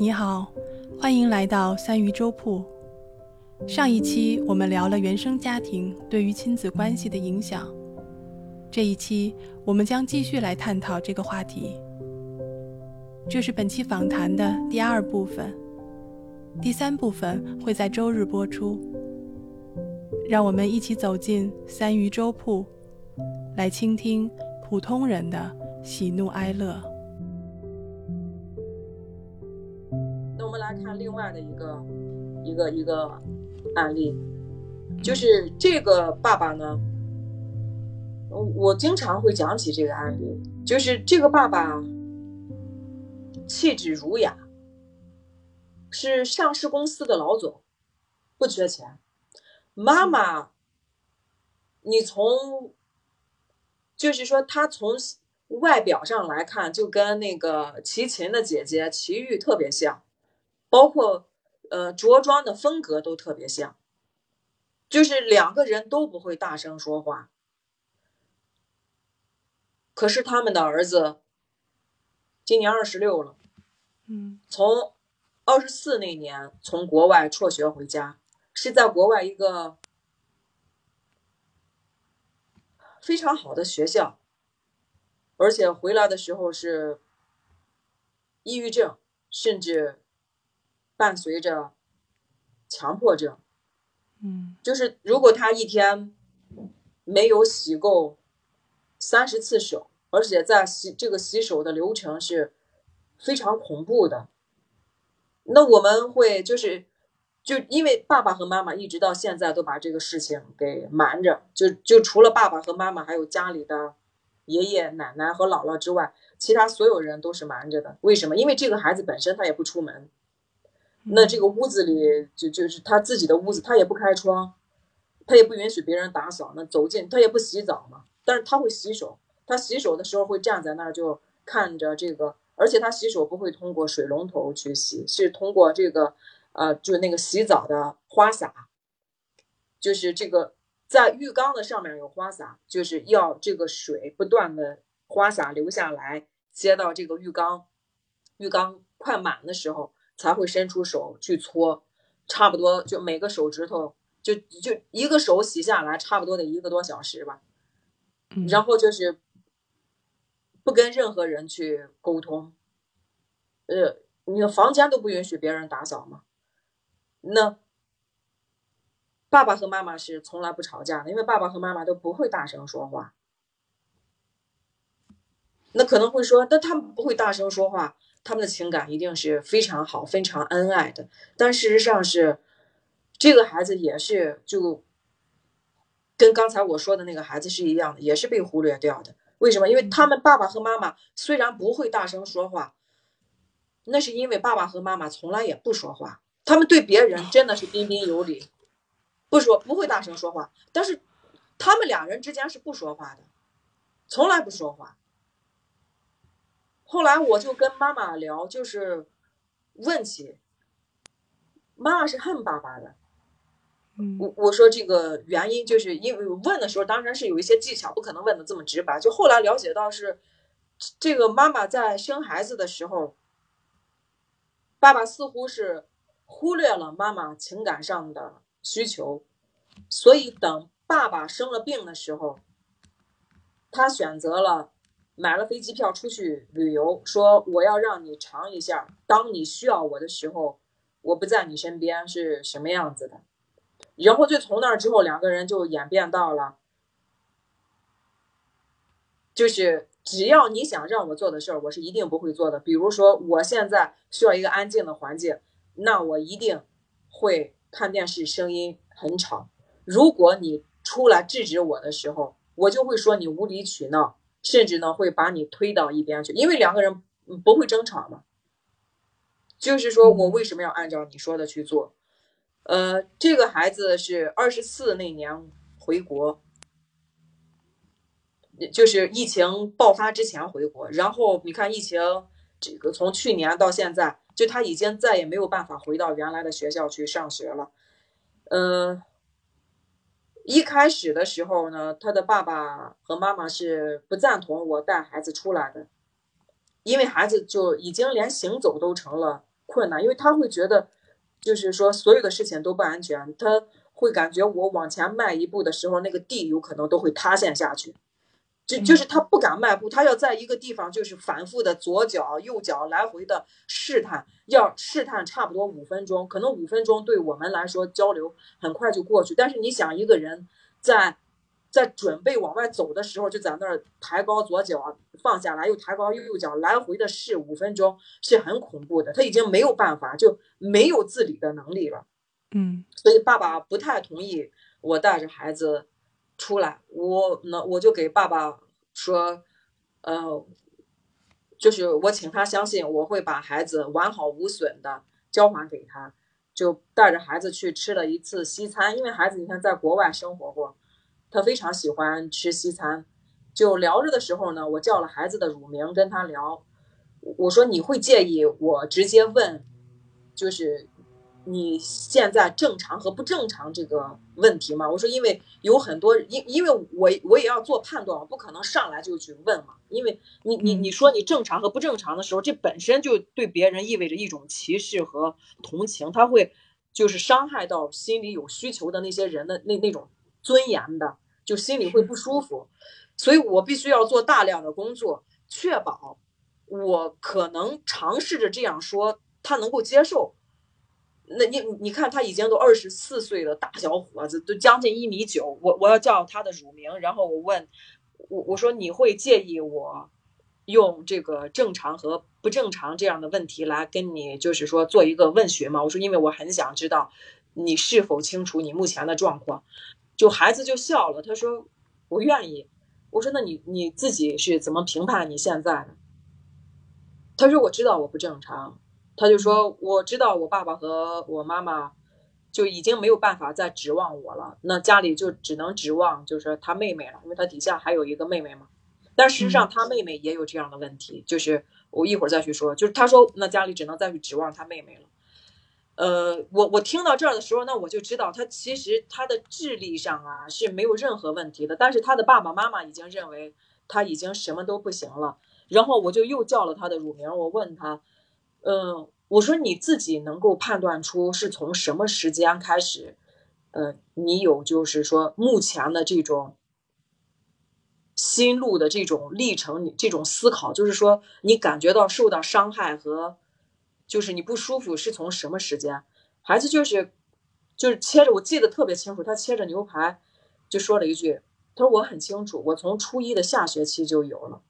你好，欢迎来到三鱼粥铺。上一期我们聊了原生家庭对于亲子关系的影响，这一期我们将继续来探讨这个话题。这是本期访谈的第二部分，第三部分会在周日播出。让我们一起走进三鱼粥铺，来倾听普通人的喜怒哀乐。来看另外的一个一个一个案例，就是这个爸爸呢，我经常会讲起这个案例，就是这个爸爸气质儒雅，是上市公司的老总，不缺钱。妈妈，你从，就是说，他从外表上来看，就跟那个齐秦的姐姐齐豫特别像，包括呃着装的风格都特别像，就是两个人都不会大声说话。可是他们的儿子今年二十六了，嗯，从二十四那年从国外辍学回家。是在国外一个非常好的学校，而且回来的时候是抑郁症，甚至伴随着强迫症。嗯，就是如果他一天没有洗够三十次手，而且在洗这个洗手的流程是非常恐怖的，那我们会就是。就因为爸爸和妈妈一直到现在都把这个事情给瞒着，就就除了爸爸和妈妈，还有家里的爷爷奶奶和姥姥之外，其他所有人都是瞒着的。为什么？因为这个孩子本身他也不出门，那这个屋子里就就是他自己的屋子，他也不开窗，他也不允许别人打扫，那走进他也不洗澡嘛。但是他会洗手，他洗手的时候会站在那儿就看着这个，而且他洗手不会通过水龙头去洗，是通过这个。呃，就那个洗澡的花洒，就是这个在浴缸的上面有花洒，就是要这个水不断的花洒流下来，接到这个浴缸，浴缸快满的时候才会伸出手去搓，差不多就每个手指头就就一个手洗下来，差不多得一个多小时吧，然后就是不跟任何人去沟通，呃，你的房间都不允许别人打扫嘛？那爸爸和妈妈是从来不吵架的，因为爸爸和妈妈都不会大声说话。那可能会说，那他们不会大声说话，他们的情感一定是非常好、非常恩爱的。但事实上是，这个孩子也是就跟刚才我说的那个孩子是一样的，也是被忽略掉的。为什么？因为他们爸爸和妈妈虽然不会大声说话，那是因为爸爸和妈妈从来也不说话。他们对别人真的是彬彬有礼，不说不会大声说话，但是他们两人之间是不说话的，从来不说话。后来我就跟妈妈聊，就是问起，妈妈是恨爸爸的，我我说这个原因就是因为问的时候当然是有一些技巧，不可能问的这么直白。就后来了解到是，这个妈妈在生孩子的时候，爸爸似乎是。忽略了妈妈情感上的需求，所以等爸爸生了病的时候，他选择了买了飞机票出去旅游，说我要让你尝一下，当你需要我的时候，我不在你身边是什么样子的。然后就从那之后，两个人就演变到了，就是只要你想让我做的事儿，我是一定不会做的。比如说，我现在需要一个安静的环境。那我一定会看电视，声音很吵。如果你出来制止我的时候，我就会说你无理取闹，甚至呢会把你推到一边去。因为两个人不会争吵嘛，就是说我为什么要按照你说的去做？呃，这个孩子是二十四那年回国，就是疫情爆发之前回国。然后你看疫情这个从去年到现在。就他已经再也没有办法回到原来的学校去上学了，嗯，一开始的时候呢，他的爸爸和妈妈是不赞同我带孩子出来的，因为孩子就已经连行走都成了困难，因为他会觉得，就是说所有的事情都不安全，他会感觉我往前迈一步的时候，那个地有可能都会塌陷下去。就就是他不敢迈步，他要在一个地方就是反复的左脚右脚来回的试探，要试探差不多五分钟，可能五分钟对我们来说交流很快就过去，但是你想一个人在在准备往外走的时候，就在那儿抬高左脚放下来，又抬高右脚来回的试五分钟，是很恐怖的，他已经没有办法，就没有自理的能力了。嗯，所以爸爸不太同意我带着孩子。出来，我那我就给爸爸说，呃，就是我请他相信我会把孩子完好无损的交还给他，就带着孩子去吃了一次西餐。因为孩子你看在国外生活过，他非常喜欢吃西餐。就聊着的时候呢，我叫了孩子的乳名跟他聊，我说你会介意我直接问，就是。你现在正常和不正常这个问题嘛？我说，因为有很多，因因为我我也要做判断，我不可能上来就去问嘛。因为你你你说你正常和不正常的时候，这本身就对别人意味着一种歧视和同情，他会就是伤害到心里有需求的那些人的那那种尊严的，就心里会不舒服。所以我必须要做大量的工作，确保我可能尝试着这样说，他能够接受。那你你看他已经都二十四岁了，大小伙子都将近一米九，我我要叫他的乳名，然后我问，我我说你会介意我用这个正常和不正常这样的问题来跟你就是说做一个问询吗？我说因为我很想知道你是否清楚你目前的状况，就孩子就笑了，他说我愿意。我说那你你自己是怎么评判你现在的？他说我知道我不正常。他就说：“我知道我爸爸和我妈妈就已经没有办法再指望我了，那家里就只能指望就是他妹妹了，因为他底下还有一个妹妹嘛。但事实上，他妹妹也有这样的问题，就是我一会儿再去说。就是他说，那家里只能再去指望他妹妹了。呃，我我听到这儿的时候，那我就知道他其实他的智力上啊是没有任何问题的，但是他的爸爸妈妈已经认为他已经什么都不行了。然后我就又叫了他的乳名，我问他。”嗯，我说你自己能够判断出是从什么时间开始，呃，你有就是说目前的这种心路的这种历程，你这种思考，就是说你感觉到受到伤害和就是你不舒服是从什么时间？孩子就是就是切着，我记得特别清楚，他切着牛排就说了一句，他说我很清楚，我从初一的下学期就有了。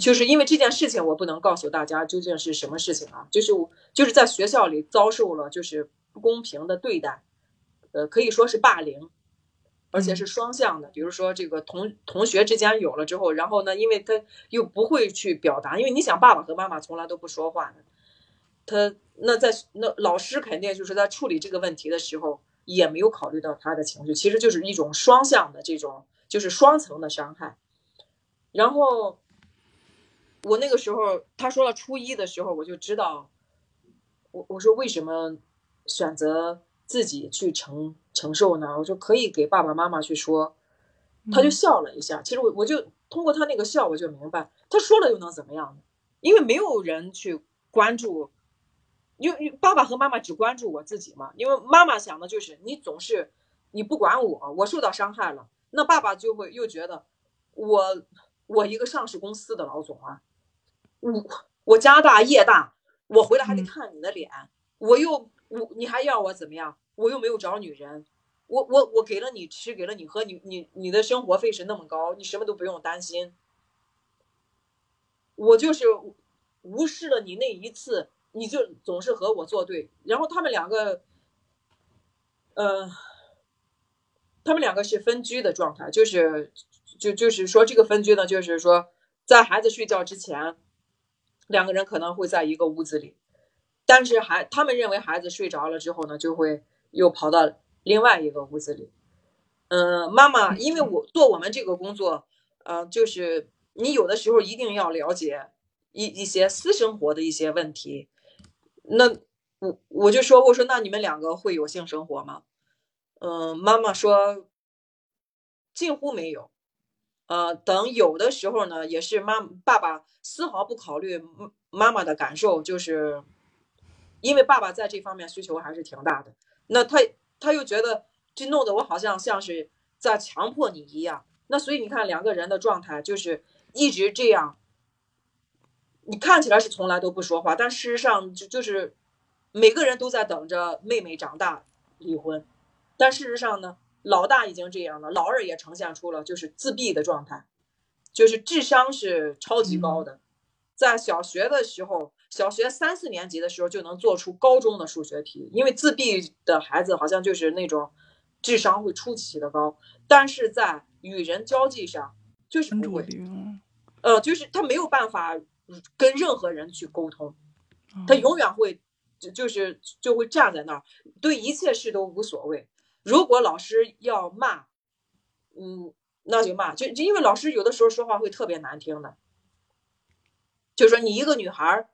就是因为这件事情，我不能告诉大家究竟是什么事情啊。就是我就是在学校里遭受了就是不公平的对待，呃，可以说是霸凌，而且是双向的。比如说这个同同学之间有了之后，然后呢，因为他又不会去表达，因为你想爸爸和妈妈从来都不说话的，他那在那老师肯定就是在处理这个问题的时候也没有考虑到他的情绪，其实就是一种双向的这种就是双层的伤害，然后。我那个时候，他说了初一的时候，我就知道，我我说为什么选择自己去承承受呢？我说可以给爸爸妈妈去说，他就笑了一下。其实我我就通过他那个笑，我就明白他说了又能怎么样呢？因为没有人去关注，因为爸爸和妈妈只关注我自己嘛。因为妈妈想的就是你总是你不管我，我受到伤害了，那爸爸就会又觉得我我一个上市公司的老总啊。我我家大业大，我回来还得看你的脸，我又我你还要我怎么样？我又没有找女人，我我我给了你吃，给了你喝，你你你的生活费是那么高，你什么都不用担心。我就是无视了你那一次，你就总是和我作对。然后他们两个，呃，他们两个是分居的状态，就是就就是说这个分居呢，就是说在孩子睡觉之前。两个人可能会在一个屋子里，但是孩他们认为孩子睡着了之后呢，就会又跑到另外一个屋子里。嗯，妈妈，因为我做我们这个工作，呃，就是你有的时候一定要了解一一些私生活的一些问题。那我我就说，我说那你们两个会有性生活吗？嗯，妈妈说近乎没有。呃，等有的时候呢，也是妈爸爸丝毫不考虑妈妈的感受，就是因为爸爸在这方面需求还是挺大的。那他他又觉得，就弄得我好像像是在强迫你一样。那所以你看，两个人的状态就是一直这样。你看起来是从来都不说话，但事实上就就是每个人都在等着妹妹长大离婚。但事实上呢，老大已经这样了，老二也呈现出了就是自闭的状态，就是智商是超级高的，在小学的时候，小学三四年级的时候就能做出高中的数学题，因为自闭的孩子好像就是那种智商会出奇的高，但是在与人交际上就是不会，呃，就是他没有办法。跟任何人去沟通，他永远会就就是就会站在那儿，对一切事都无所谓。如果老师要骂，嗯，那就骂，就就因为老师有的时候说话会特别难听的，就说你一个女孩，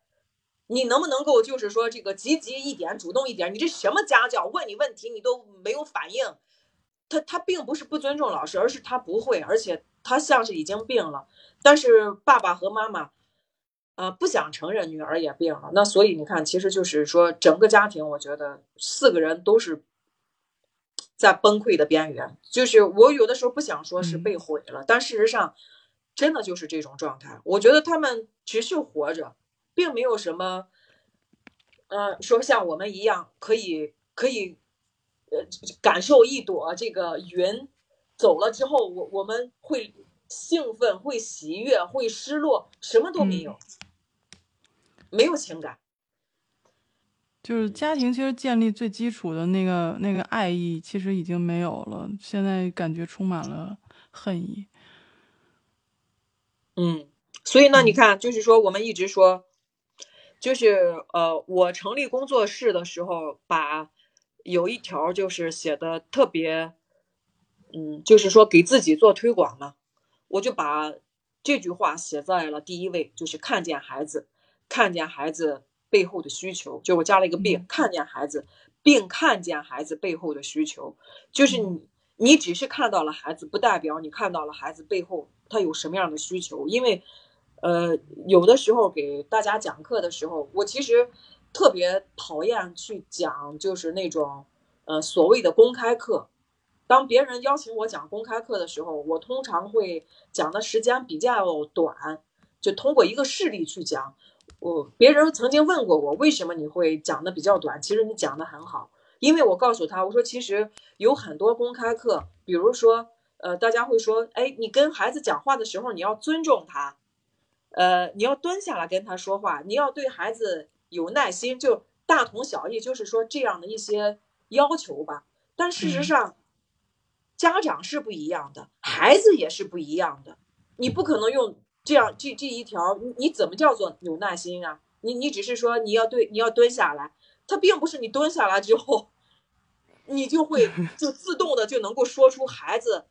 你能不能够就是说这个积极一点、主动一点？你这什么家教？问你问题你都没有反应，他他并不是不尊重老师，而是他不会，而且他像是已经病了。但是爸爸和妈妈。呃，不想承认女儿也病了，那所以你看，其实就是说，整个家庭，我觉得四个人都是在崩溃的边缘。就是我有的时候不想说是被毁了，但事实上，真的就是这种状态。我觉得他们持续活着，并没有什么，呃，说像我们一样可以可以，呃，感受一朵这个云走了之后，我我们会兴奋、会喜悦、会失落，什么都没有。没有情感，就是家庭其实建立最基础的那个那个爱意，其实已经没有了。现在感觉充满了恨意。嗯，所以呢，你看，就是说，我们一直说，就是呃，我成立工作室的时候，把有一条就是写的特别，嗯，就是说给自己做推广嘛，我就把这句话写在了第一位，就是看见孩子。看见孩子背后的需求，就我加了一个病，看见孩子，并看见孩子背后的需求，就是你，你只是看到了孩子，不代表你看到了孩子背后他有什么样的需求。因为，呃，有的时候给大家讲课的时候，我其实特别讨厌去讲，就是那种，呃，所谓的公开课。当别人邀请我讲公开课的时候，我通常会讲的时间比较短，就通过一个事例去讲。我别人曾经问过我，为什么你会讲的比较短？其实你讲的很好，因为我告诉他，我说其实有很多公开课，比如说，呃，大家会说，哎，你跟孩子讲话的时候，你要尊重他，呃，你要蹲下来跟他说话，你要对孩子有耐心，就大同小异，就是说这样的一些要求吧。但事实上，家长是不一样的，孩子也是不一样的，你不可能用。这样，这这一条，你你怎么叫做有耐心啊？你你只是说你要对你要蹲下来，他并不是你蹲下来之后，你就会 就自动的就能够说出孩子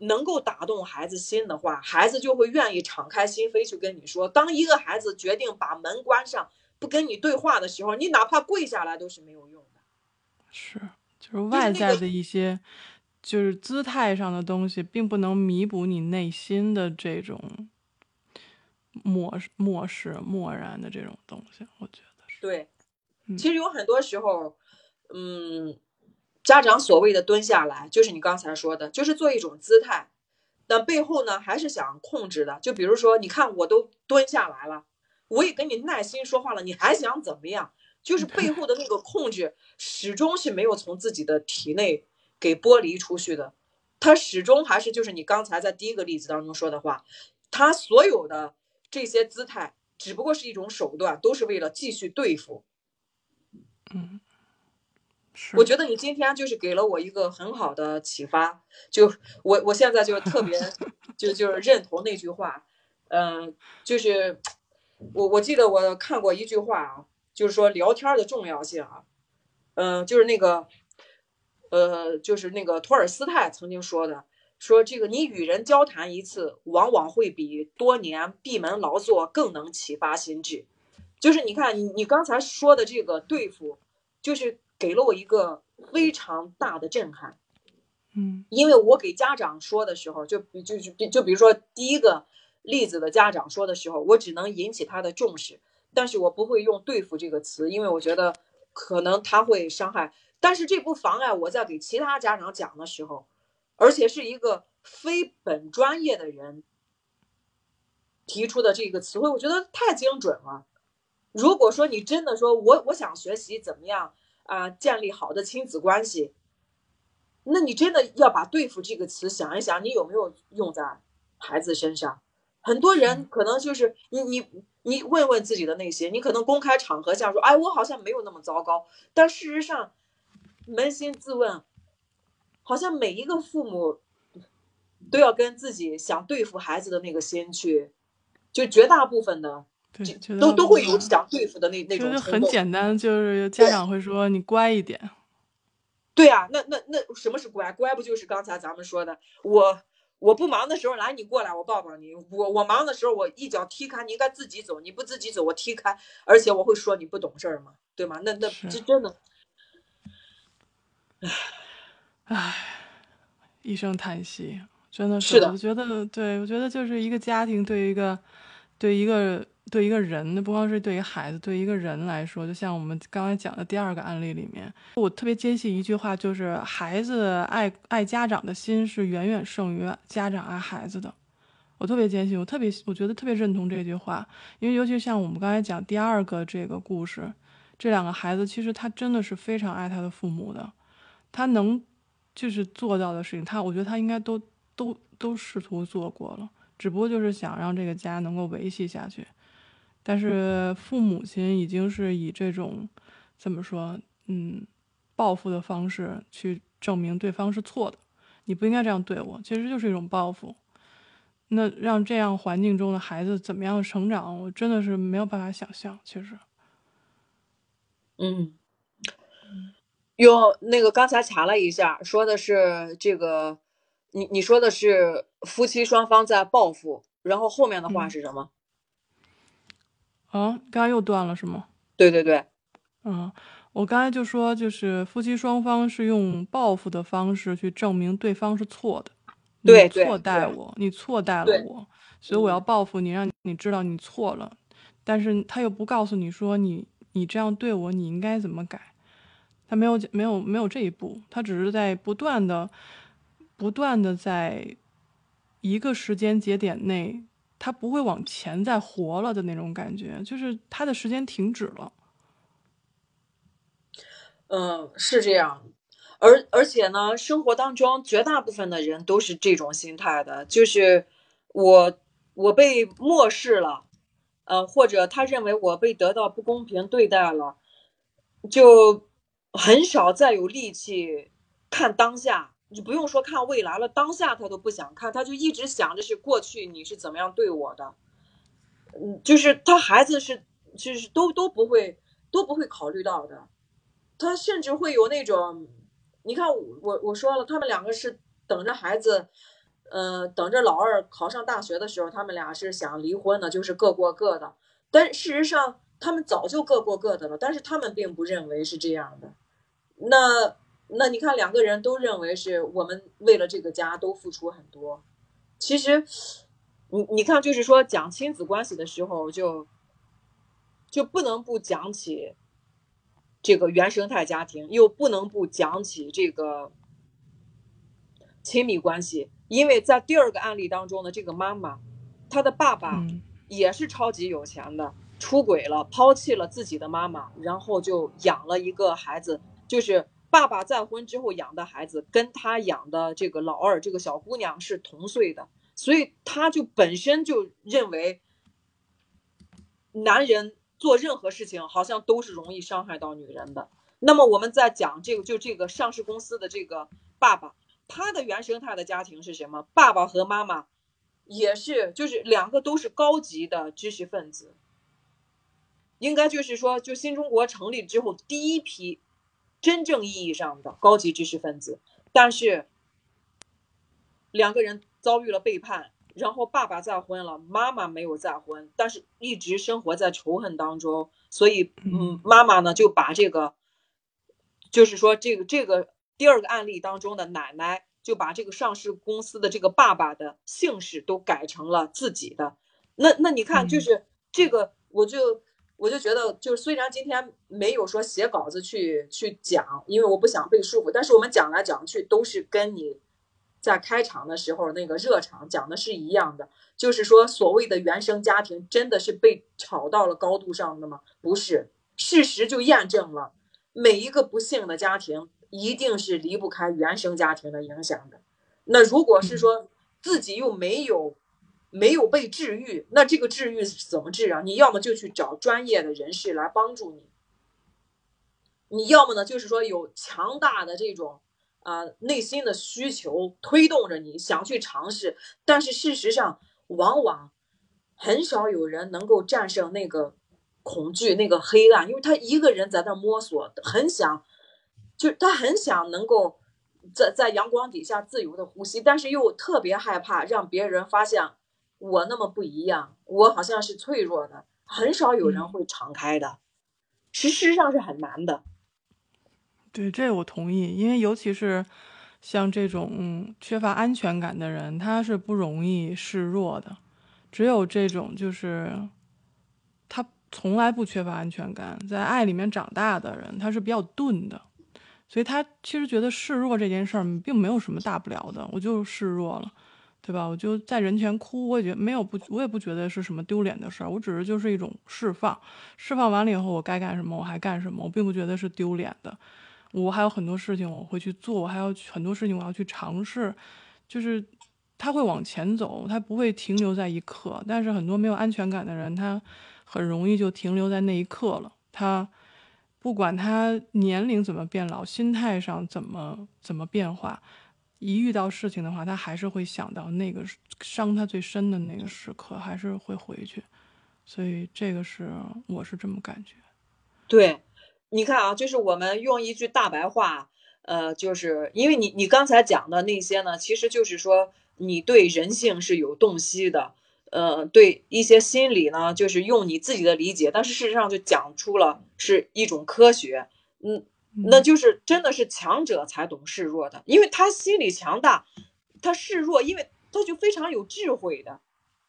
能够打动孩子心的话，孩子就会愿意敞开心扉去跟你说。当一个孩子决定把门关上，不跟你对话的时候，你哪怕跪下来都是没有用的。是，就是外在的一些，就是姿态上的东西，并不能弥补你内心的这种。漠漠视、漠然的这种东西，我觉得是对。其实有很多时候，嗯，家长所谓的蹲下来，就是你刚才说的，就是做一种姿态，但背后呢，还是想控制的。就比如说，你看我都蹲下来了，我也跟你耐心说话了，你还想怎么样？就是背后的那个控制，始终是没有从自己的体内给剥离出去的。他始终还是就是你刚才在第一个例子当中说的话，他所有的。这些姿态只不过是一种手段，都是为了继续对付。嗯，我觉得你今天就是给了我一个很好的启发。就我我现在就特别 就就是认同那句话。嗯，就是我我记得我看过一句话啊，就是说聊天的重要性啊。嗯，就是那个呃，就是那个托尔斯泰曾经说的。说这个，你与人交谈一次，往往会比多年闭门劳作更能启发心智。就是你看，你你刚才说的这个对付，就是给了我一个非常大的震撼。嗯，因为我给家长说的时候，就就就就比如说第一个例子的家长说的时候，我只能引起他的重视，但是我不会用对付这个词，因为我觉得可能他会伤害，但是这不妨碍我在给其他家长讲的时候，而且是一个非本专业的人提出的这个词汇，我觉得太精准了。如果说你真的说我我想学习怎么样啊，建立好的亲子关系，那你真的要把“对付”这个词想一想，你有没有用在孩子身上？很多人可能就是你你你问问自己的内心，你可能公开场合下说，哎，我好像没有那么糟糕，但事实上，扪心自问，好像每一个父母都要跟自己想对付孩子的那个心去，就绝大部分的，都都会有想对付的那那种就很简单，就是家长会说你乖一点。对啊，那那那什么是乖？乖不就是刚才咱们说的我。我不忙的时候，来你过来，我抱抱你。我我忙的时候，我一脚踢开，你应该自己走。你不自己走，我踢开，而且我会说你不懂事儿嘛，对吗？那那这真的，唉唉，一声叹息，真的是的。我觉得，对我觉得就是一个家庭对于一个对一个。对一个人，那不光是对于孩子，对一个人来说，就像我们刚才讲的第二个案例里面，我特别坚信一句话，就是孩子爱爱家长的心是远远胜于家长爱孩子的。我特别坚信，我特别我觉得特别认同这句话，因为尤其像我们刚才讲第二个这个故事，这两个孩子其实他真的是非常爱他的父母的，他能就是做到的事情，他我觉得他应该都都都试图做过了，只不过就是想让这个家能够维系下去。但是父母亲已经是以这种怎么说，嗯，报复的方式去证明对方是错的，你不应该这样对我，其实就是一种报复。那让这样环境中的孩子怎么样成长，我真的是没有办法想象。其实，嗯，用那个刚才查了一下，说的是这个，你你说的是夫妻双方在报复，然后后面的话是什么？啊，刚刚又断了是吗？对对对，嗯，我刚才就说，就是夫妻双方是用报复的方式去证明对方是错的，对错待我，你错待了我，所以我要报复你，让你知道你错了。但是他又不告诉你说，你你这样对我，你应该怎么改？他没有没有没有这一步，他只是在不断的不断的在一个时间节点内。他不会往前再活了的那种感觉，就是他的时间停止了。嗯，是这样，而而且呢，生活当中绝大部分的人都是这种心态的，就是我我被漠视了，呃，或者他认为我被得到不公平对待了，就很少再有力气看当下。你不用说看未来了，当下他都不想看，他就一直想着是过去你是怎么样对我的，嗯，就是他孩子是就是都都不会都不会考虑到的，他甚至会有那种，你看我我说了，他们两个是等着孩子，呃，等着老二考上大学的时候，他们俩是想离婚的，就是各过各的，但事实上他们早就各过各的了，但是他们并不认为是这样的，那。那你看，两个人都认为是我们为了这个家都付出很多。其实，你你看，就是说讲亲子关系的时候，就就不能不讲起这个原生态家庭，又不能不讲起这个亲密关系。因为在第二个案例当中的这个妈妈，她的爸爸也是超级有钱的，出轨了，抛弃了自己的妈妈，然后就养了一个孩子，就是。爸爸再婚之后养的孩子，跟他养的这个老二这个小姑娘是同岁的，所以他就本身就认为，男人做任何事情好像都是容易伤害到女人的。那么我们在讲这个，就这个上市公司的这个爸爸，他的原生态的家庭是什么？爸爸和妈妈也是，就是两个都是高级的知识分子，应该就是说，就新中国成立之后第一批。真正意义上的高级知识分子，但是两个人遭遇了背叛，然后爸爸再婚了，妈妈没有再婚，但是一直生活在仇恨当中，所以，嗯，妈妈呢就把这个，就是说这个这个第二个案例当中的奶奶就把这个上市公司的这个爸爸的姓氏都改成了自己的，那那你看，就是这个，我就我就觉得，就是虽然今天没有说写稿子去去讲，因为我不想被束缚，但是我们讲来讲去都是跟你在开场的时候那个热场讲的是一样的，就是说所谓的原生家庭真的是被炒到了高度上的吗？不是，事实就验证了，每一个不幸的家庭一定是离不开原生家庭的影响的。那如果是说自己又没有。没有被治愈，那这个治愈怎么治啊？你要么就去找专业的人士来帮助你，你要么呢，就是说有强大的这种啊内心的需求推动着你想去尝试，但是事实上往往很少有人能够战胜那个恐惧、那个黑暗，因为他一个人在那摸索，很想，就他很想能够在在阳光底下自由的呼吸，但是又特别害怕让别人发现。我那么不一样，我好像是脆弱的，很少有人会敞开的，事实上是很难的。对，这我同意，因为尤其是像这种缺乏安全感的人，他是不容易示弱的。只有这种就是他从来不缺乏安全感，在爱里面长大的人，他是比较钝的，所以他其实觉得示弱这件事儿并没有什么大不了的，我就示弱了。对吧？我就在人前哭，我也觉得没有不，我也不觉得是什么丢脸的事儿。我只是就是一种释放，释放完了以后，我该干什么我还干什么，我并不觉得是丢脸的。我还有很多事情我会去做，我还有很多事情我要去尝试。就是他会往前走，他不会停留在一刻。但是很多没有安全感的人，他很容易就停留在那一刻了。他不管他年龄怎么变老，心态上怎么怎么变化。一遇到事情的话，他还是会想到那个伤他最深的那个时刻，还是会回去。所以这个是我是这么感觉。对，你看啊，就是我们用一句大白话，呃，就是因为你你刚才讲的那些呢，其实就是说你对人性是有洞悉的，呃，对一些心理呢，就是用你自己的理解，但是事实上就讲出了是一种科学，嗯。那就是真的是强者才懂示弱的，因为他心理强大，他示弱，因为他就非常有智慧的。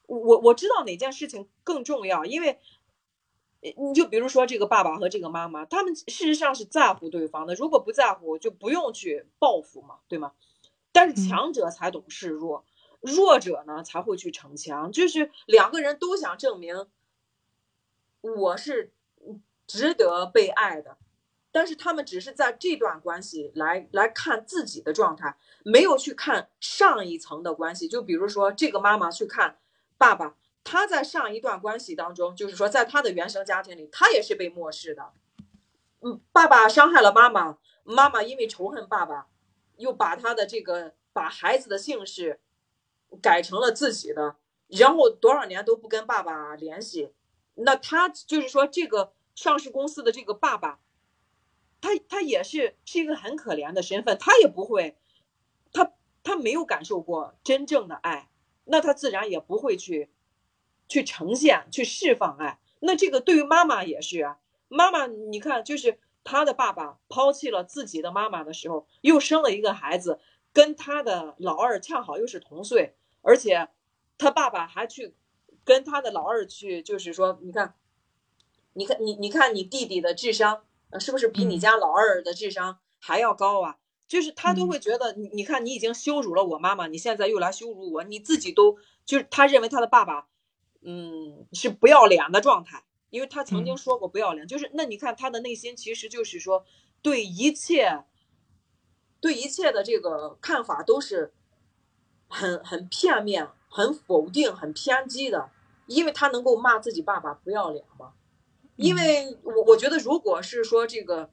我我知道哪件事情更重要，因为你就比如说这个爸爸和这个妈妈，他们事实上是在乎对方的。如果不在乎，就不用去报复嘛，对吗？但是强者才懂示弱，弱者呢才会去逞强。就是两个人都想证明我是值得被爱的。但是他们只是在这段关系来来看自己的状态，没有去看上一层的关系。就比如说，这个妈妈去看爸爸，他在上一段关系当中，就是说，在他的原生家庭里，他也是被漠视的。嗯，爸爸伤害了妈妈，妈妈因为仇恨爸爸，又把他的这个把孩子的姓氏改成了自己的，然后多少年都不跟爸爸联系。那他就是说，这个上市公司的这个爸爸。他他也是是一个很可怜的身份，他也不会，他他没有感受过真正的爱，那他自然也不会去，去呈现去释放爱。那这个对于妈妈也是，妈妈你看，就是他的爸爸抛弃了自己的妈妈的时候，又生了一个孩子，跟他的老二恰好又是同岁，而且他爸爸还去跟他的老二去，就是说，你看，你看你你看你弟弟的智商。呃，是不是比你家老二的智商还要高啊？就是他都会觉得你，你看你已经羞辱了我妈妈，你现在又来羞辱我，你自己都就是他认为他的爸爸，嗯，是不要脸的状态，因为他曾经说过不要脸，就是那你看他的内心其实就是说对一切，对一切的这个看法都是很很片面、很否定、很偏激的，因为他能够骂自己爸爸不要脸吗？因为我我觉得，如果是说这个，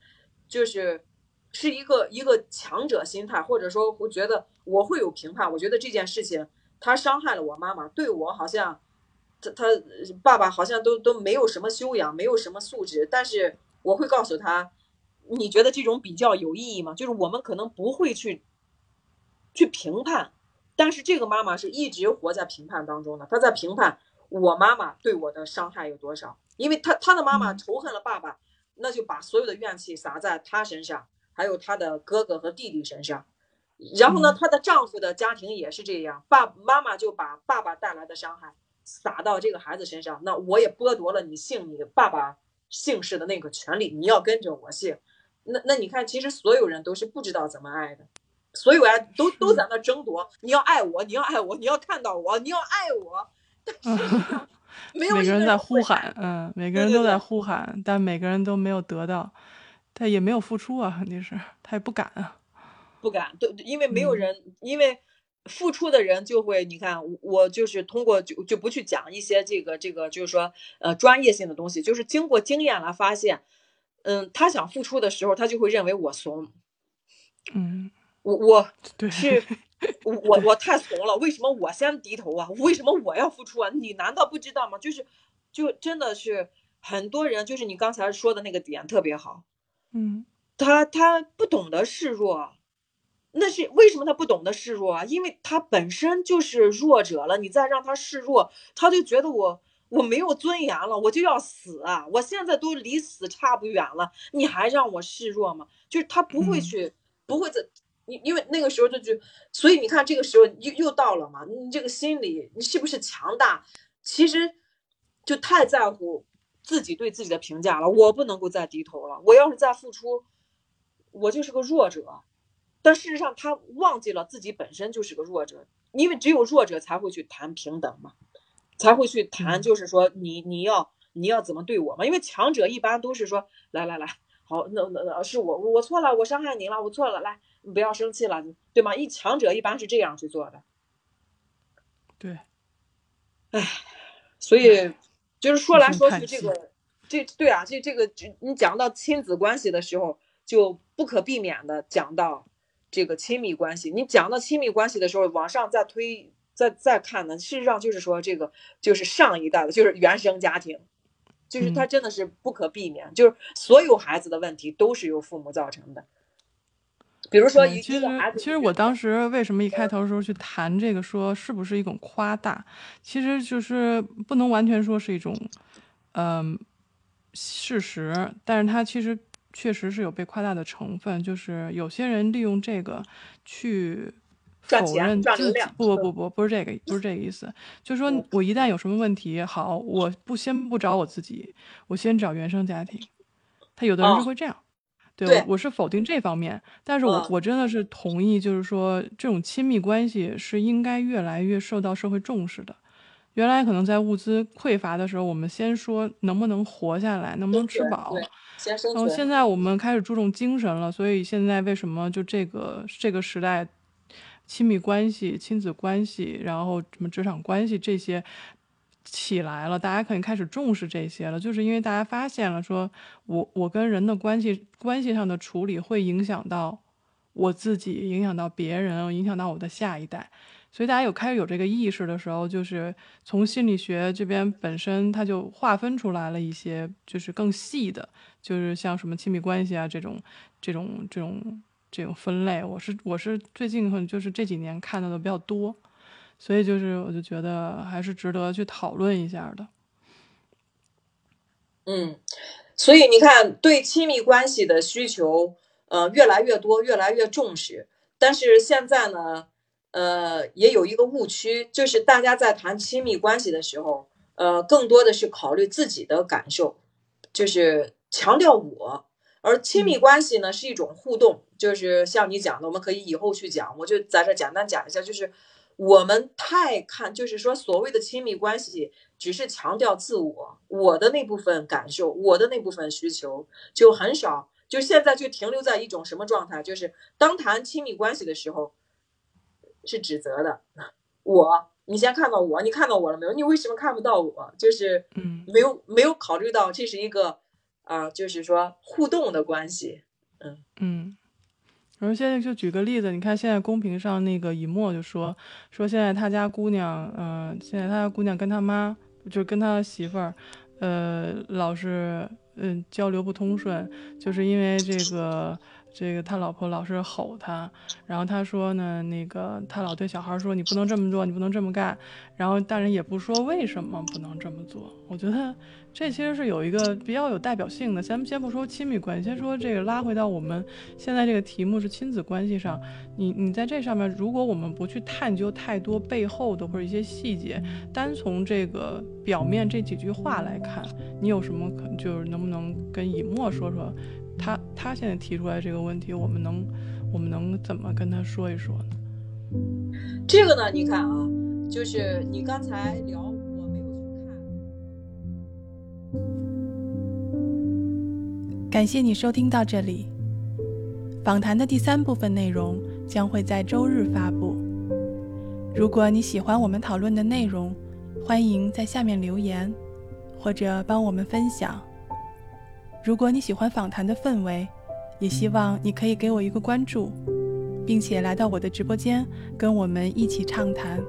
就是是一个一个强者心态，或者说我觉得我会有评判。我觉得这件事情他伤害了我妈妈，对我好像他他爸爸好像都都没有什么修养，没有什么素质。但是我会告诉他，你觉得这种比较有意义吗？就是我们可能不会去去评判，但是这个妈妈是一直活在评判当中的，她在评判我妈妈对我的伤害有多少。因为他他的妈妈仇恨了爸爸，那就把所有的怨气撒在他身上，还有他的哥哥和弟弟身上。然后呢，她的丈夫的家庭也是这样，爸妈妈就把爸爸带来的伤害撒到这个孩子身上。那我也剥夺了你姓你爸爸姓氏的那个权利，你要跟着我姓。那那你看，其实所有人都是不知道怎么爱的，所有人都都在那争夺。你要爱我，你要爱我，你要看到我，你要爱我。没有每个人在呼喊，嗯，每个人都在呼喊，但每个人都没有得到，他也没有付出啊，肯定是他也不敢啊，不敢，对，因为没有人，因为付出的人就会，你看，我就是通过就就不去讲一些这个这个，就是说呃专业性的东西，就是经过经验来发现，嗯，他想付出的时候，他就会认为我怂，嗯，我我对是。我我太怂了，为什么我先低头啊？为什么我要付出啊？你难道不知道吗？就是，就真的是很多人，就是你刚才说的那个点特别好，嗯，他他不懂得示弱，那是为什么他不懂得示弱啊？因为他本身就是弱者了，你再让他示弱，他就觉得我我没有尊严了，我就要死啊！我现在都离死差不远了，你还让我示弱吗？就是他不会去，不会在。你因为那个时候就就，所以你看这个时候又又到了嘛，你这个心理你是不是强大？其实就太在乎自己对自己的评价了。我不能够再低头了，我要是再付出，我就是个弱者。但事实上他忘记了自己本身就是个弱者，因为只有弱者才会去谈平等嘛，才会去谈就是说你你要你要怎么对我嘛？因为强者一般都是说来来来，好那那那是我我错了，我伤害你了，我错了，来。你不要生气了，对吗？一强者一般是这样去做的。对，唉，所以就是说来说去，这个这对啊，这这个你讲到亲子关系的时候，就不可避免的讲到这个亲密关系。你讲到亲密关系的时候，往上再推，再再看呢，事实上就是说这个就是上一代的，就是原生家庭，就是他真的是不可避免，就是所有孩子的问题都是由父母造成的。比如说，其实其实我当时为什么一开头的时候去谈这个，说是不是一种夸大？其实就是不能完全说是一种，嗯，事实，但是它其实确实是有被夸大的成分。就是有些人利用这个去否认自己，不不不不，不是这个，不是这个意思。就是说我一旦有什么问题，好，我不先不找我自己，我先找原生家庭。他有的人是会这样。对，我是否定这方面，但是我我真的是同意，就是说这种亲密关系是应该越来越受到社会重视的。原来可能在物资匮乏的时候，我们先说能不能活下来，能不能吃饱，然后现在我们开始注重精神了，所以现在为什么就这个这个时代，亲密关系、亲子关系，然后什么职场关系这些。起来了，大家可能开始重视这些了，就是因为大家发现了，说我我跟人的关系关系上的处理会影响到我自己，影响到别人，影响到我的下一代，所以大家有开始有这个意识的时候，就是从心理学这边本身它就划分出来了一些，就是更细的，就是像什么亲密关系啊这种这种这种这种分类，我是我是最近可能就是这几年看到的比较多。所以就是，我就觉得还是值得去讨论一下的。嗯，所以你看，对亲密关系的需求，呃，越来越多，越来越重视。但是现在呢，呃，也有一个误区，就是大家在谈亲密关系的时候，呃，更多的是考虑自己的感受，就是强调我。而亲密关系呢，是一种互动，就是像你讲的，我们可以以后去讲，我就在这简单讲一下，就是。我们太看，就是说，所谓的亲密关系，只是强调自我，我的那部分感受，我的那部分需求，就很少。就现在就停留在一种什么状态？就是当谈亲密关系的时候，是指责的。我，你先看到我，你看到我了没有？你为什么看不到我？就是，嗯，没有没有考虑到这是一个啊，就是说互动的关系。嗯嗯。然后现在就举个例子，你看现在公屏上那个以沫就说说现在他家姑娘，嗯，现在他家姑娘跟他妈，就跟他媳妇儿，呃，老是嗯交流不通顺，就是因为这个这个他老婆老是吼他，然后他说呢，那个他老对小孩说你不能这么做，你不能这么干，然后大人也不说为什么不能这么做。我觉得这其实是有一个比较有代表性的。咱们先不说亲密关系，先说这个拉回到我们现在这个题目是亲子关系上，你你在这上面，如果我们不去探究太多背后的或者一些细节，单从这个表面这几句话来看，你有什么可就是能不能跟以沫说说？他他现在提出来这个问题，我们能我们能怎么跟他说一说呢？这个呢，你看啊，就是你刚才聊，我没有去看。感谢你收听到这里。访谈的第三部分内容将会在周日发布。如果你喜欢我们讨论的内容，欢迎在下面留言，或者帮我们分享。如果你喜欢访谈的氛围，也希望你可以给我一个关注，并且来到我的直播间跟我们一起畅谈。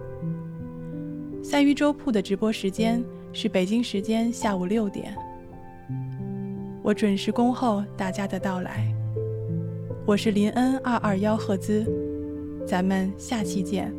三鱼粥铺的直播时间是北京时间下午六点，我准时恭候大家的到来。我是林恩二二幺赫兹，咱们下期见。